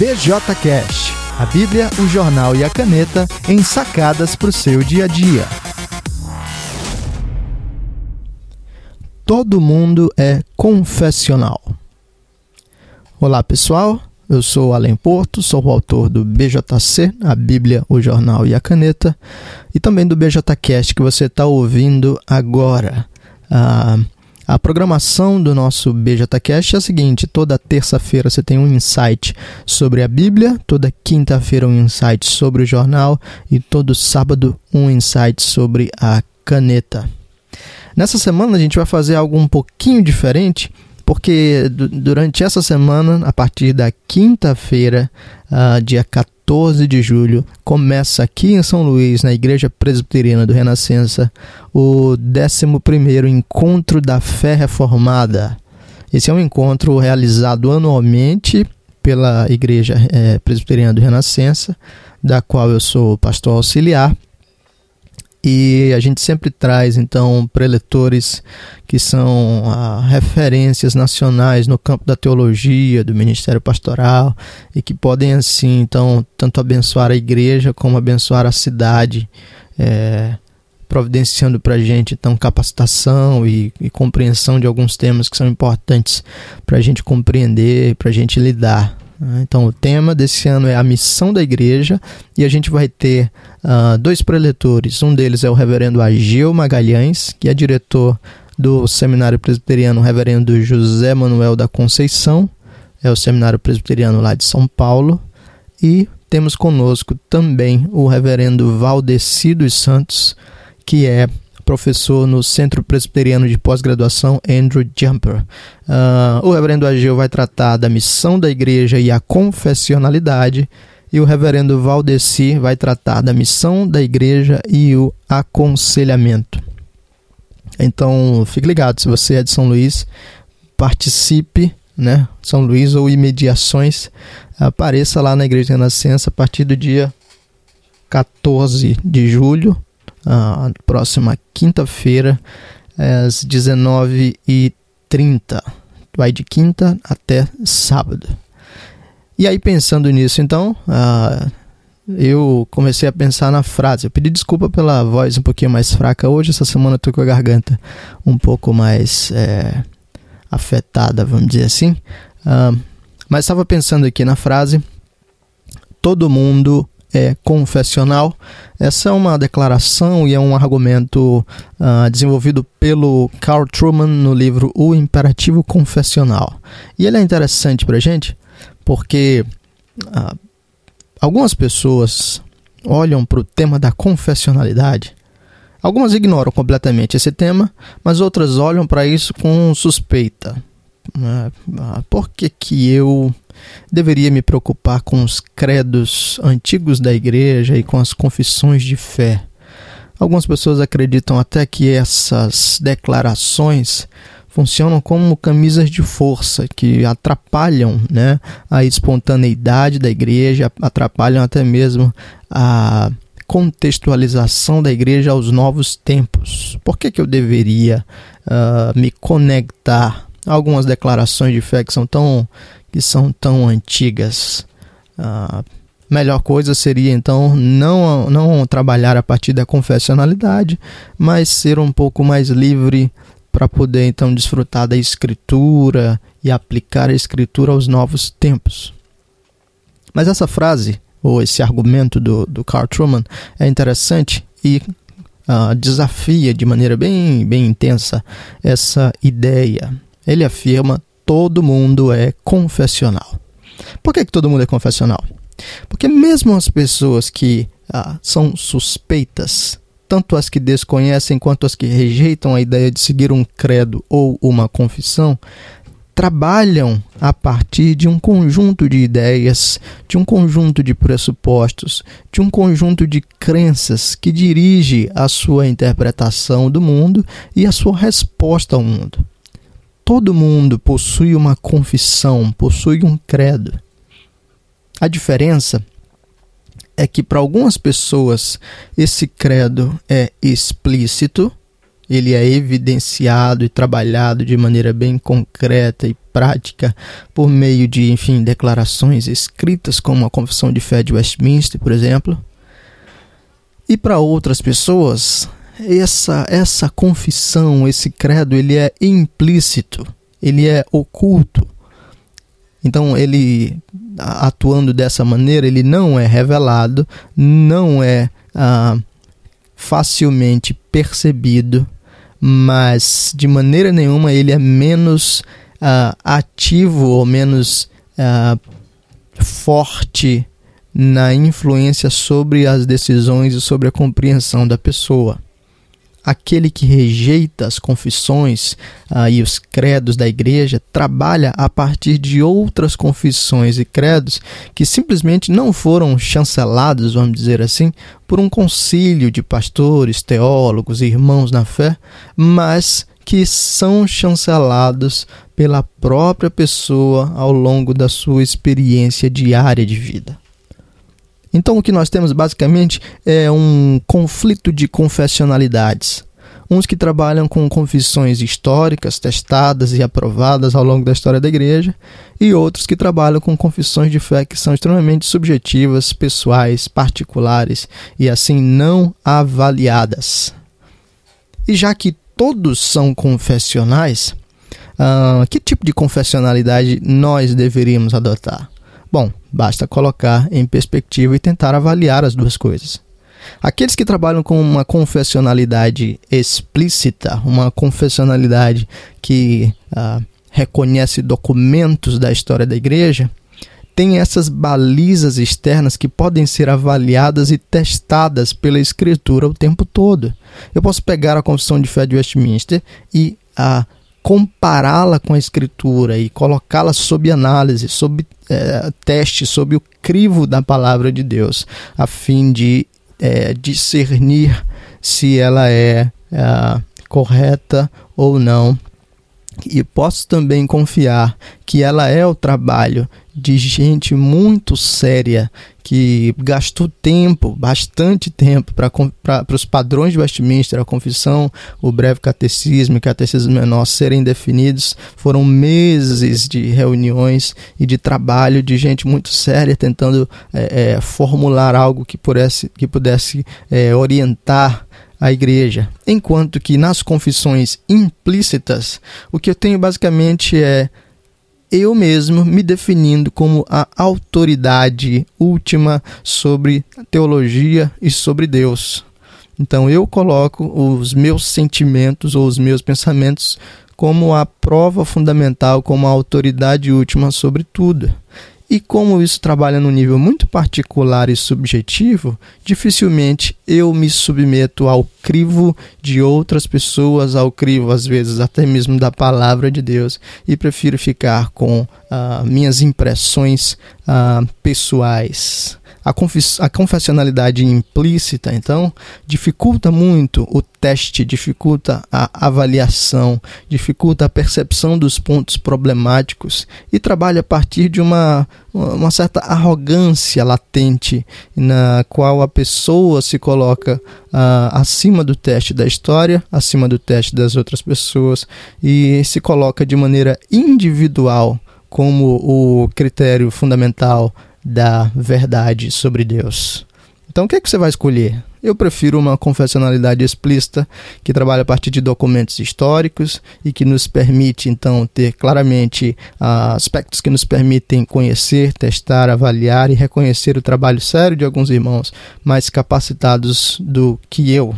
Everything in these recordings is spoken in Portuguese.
BJCast, a Bíblia, o jornal e a caneta em sacadas para o seu dia a dia. Todo mundo é confessional. Olá pessoal, eu sou Além Porto, sou o autor do BJC, a Bíblia, o jornal e a caneta, e também do BJCast que você está ouvindo agora. Ah, a programação do nosso BJCast é a seguinte: toda terça-feira você tem um insight sobre a Bíblia, toda quinta-feira um insight sobre o jornal e todo sábado um insight sobre a caneta. Nessa semana a gente vai fazer algo um pouquinho diferente, porque durante essa semana, a partir da quinta-feira, uh, dia 14 14 de julho, começa aqui em São Luís, na Igreja Presbiteriana do Renascença, o 11º Encontro da Fé Reformada. Esse é um encontro realizado anualmente pela Igreja é, Presbiteriana do Renascença, da qual eu sou pastor auxiliar e a gente sempre traz então preletores que são ah, referências nacionais no campo da teologia, do ministério pastoral e que podem assim então tanto abençoar a igreja como abençoar a cidade, é, providenciando para a gente então capacitação e, e compreensão de alguns temas que são importantes para a gente compreender, para a gente lidar? Então, o tema desse ano é a missão da igreja e a gente vai ter uh, dois preletores. Um deles é o reverendo Ageu Magalhães, que é diretor do Seminário Presbiteriano Reverendo José Manuel da Conceição, é o Seminário Presbiteriano lá de São Paulo. E temos conosco também o reverendo Valdeci dos Santos, que é professor no Centro Presbiteriano de Pós-Graduação Andrew Jumper. Uh, o reverendo Ageu vai tratar da missão da igreja e a confessionalidade, e o reverendo Valdeci vai tratar da missão da igreja e o aconselhamento. Então, fique ligado, se você é de São Luís, participe, né? São Luís ou imediações, apareça lá na Igreja de Renascença a partir do dia 14 de julho, a próxima quinta-feira, às 19h30. Vai de quinta até sábado. E aí, pensando nisso, então, uh, eu comecei a pensar na frase. Eu pedi desculpa pela voz um pouquinho mais fraca hoje. Essa semana eu tô com a garganta um pouco mais é, afetada, vamos dizer assim. Uh, mas estava pensando aqui na frase: todo mundo é confessional. Essa é uma declaração e é um argumento uh, desenvolvido pelo Carl Truman no livro O Imperativo Confessional. E ele é interessante para a gente porque uh, algumas pessoas olham para o tema da confessionalidade. Algumas ignoram completamente esse tema, mas outras olham para isso com suspeita. Uh, por que, que eu deveria me preocupar com os credos antigos da igreja e com as confissões de fé. Algumas pessoas acreditam até que essas declarações funcionam como camisas de força que atrapalham né, a espontaneidade da igreja, atrapalham até mesmo a contextualização da igreja aos novos tempos. Por que, que eu deveria uh, me conectar algumas declarações de fé que são tão que são tão antigas. A melhor coisa seria então não, não trabalhar a partir da confessionalidade, mas ser um pouco mais livre para poder então desfrutar da escritura e aplicar a escritura aos novos tempos. Mas essa frase, ou esse argumento do, do Carl Truman, é interessante e uh, desafia de maneira bem, bem intensa essa ideia. Ele afirma todo mundo é confessional. Por que, que todo mundo é confessional? Porque mesmo as pessoas que ah, são suspeitas, tanto as que desconhecem quanto as que rejeitam a ideia de seguir um credo ou uma confissão, trabalham a partir de um conjunto de ideias, de um conjunto de pressupostos, de um conjunto de crenças que dirige a sua interpretação do mundo e a sua resposta ao mundo todo mundo possui uma confissão, possui um credo. A diferença é que para algumas pessoas esse credo é explícito ele é evidenciado e trabalhado de maneira bem concreta e prática por meio de, enfim, declarações escritas como a Confissão de Fé de Westminster, por exemplo. E para outras pessoas, essa essa confissão, esse credo, ele é implícito, ele é oculto. Então, ele atuando dessa maneira, ele não é revelado, não é ah, facilmente percebido, mas de maneira nenhuma ele é menos uh, ativo ou menos uh, forte na influência sobre as decisões e sobre a compreensão da pessoa aquele que rejeita as confissões ah, e os credos da igreja trabalha a partir de outras confissões e credos que simplesmente não foram chancelados, vamos dizer assim, por um concílio de pastores, teólogos e irmãos na fé, mas que são chancelados pela própria pessoa ao longo da sua experiência diária de vida. Então, o que nós temos basicamente é um conflito de confessionalidades. Uns que trabalham com confissões históricas, testadas e aprovadas ao longo da história da igreja, e outros que trabalham com confissões de fé que são extremamente subjetivas, pessoais, particulares e assim não avaliadas. E já que todos são confessionais, uh, que tipo de confessionalidade nós deveríamos adotar? Bom, basta colocar em perspectiva e tentar avaliar as duas coisas. Aqueles que trabalham com uma confessionalidade explícita, uma confessionalidade que uh, reconhece documentos da história da igreja, têm essas balizas externas que podem ser avaliadas e testadas pela escritura o tempo todo. Eu posso pegar a Confissão de Fé de Westminster e uh, compará-la com a escritura e colocá-la sob análise, sob é, teste, sob o crivo da palavra de Deus, a fim de é, discernir se ela é, é correta ou não. E posso também confiar que ela é o trabalho de gente muito séria que gastou tempo, bastante tempo, para os padrões de Westminster, a confissão, o breve catecismo e catecismo menor serem definidos. Foram meses de reuniões e de trabalho de gente muito séria tentando é, é, formular algo que pudesse, que pudesse é, orientar a igreja. Enquanto que nas confissões implícitas, o que eu tenho basicamente é eu mesmo me definindo como a autoridade última sobre teologia e sobre Deus. Então eu coloco os meus sentimentos ou os meus pensamentos como a prova fundamental, como a autoridade última sobre tudo. E como isso trabalha num nível muito particular e subjetivo, dificilmente eu me submeto ao crivo de outras pessoas, ao crivo, às vezes, até mesmo da palavra de Deus, e prefiro ficar com uh, minhas impressões uh, pessoais. A, a confessionalidade implícita, então, dificulta muito o teste, dificulta a avaliação, dificulta a percepção dos pontos problemáticos e trabalha a partir de uma, uma certa arrogância latente, na qual a pessoa se coloca uh, acima do teste da história, acima do teste das outras pessoas e se coloca de maneira individual como o critério fundamental da verdade sobre Deus. Então, o que, é que você vai escolher? Eu prefiro uma confessionalidade explícita que trabalha a partir de documentos históricos e que nos permite, então, ter claramente uh, aspectos que nos permitem conhecer, testar, avaliar e reconhecer o trabalho sério de alguns irmãos mais capacitados do que eu.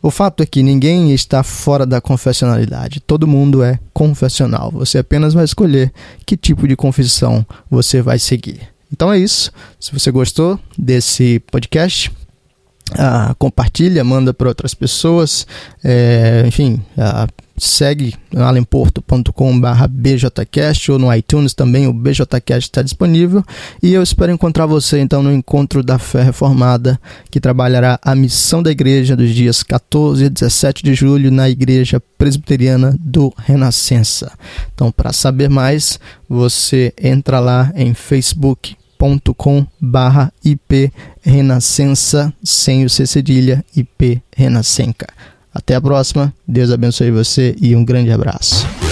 O fato é que ninguém está fora da confessionalidade. Todo mundo é confessional. Você apenas vai escolher que tipo de confissão você vai seguir. Então é isso. Se você gostou desse podcast, uh, compartilha, manda para outras pessoas. É, enfim, uh, segue alemporto.com.br bjcast ou no iTunes também o bjcast está disponível e eu espero encontrar você então no Encontro da Fé Reformada que trabalhará a missão da igreja dos dias 14 e 17 de julho na igreja presbiteriana do Renascença então para saber mais você entra lá em facebook.com barra IP Renascença sem o C cedilha IP Renascença Até a próxima. Deus abençoe você e um grande abraço.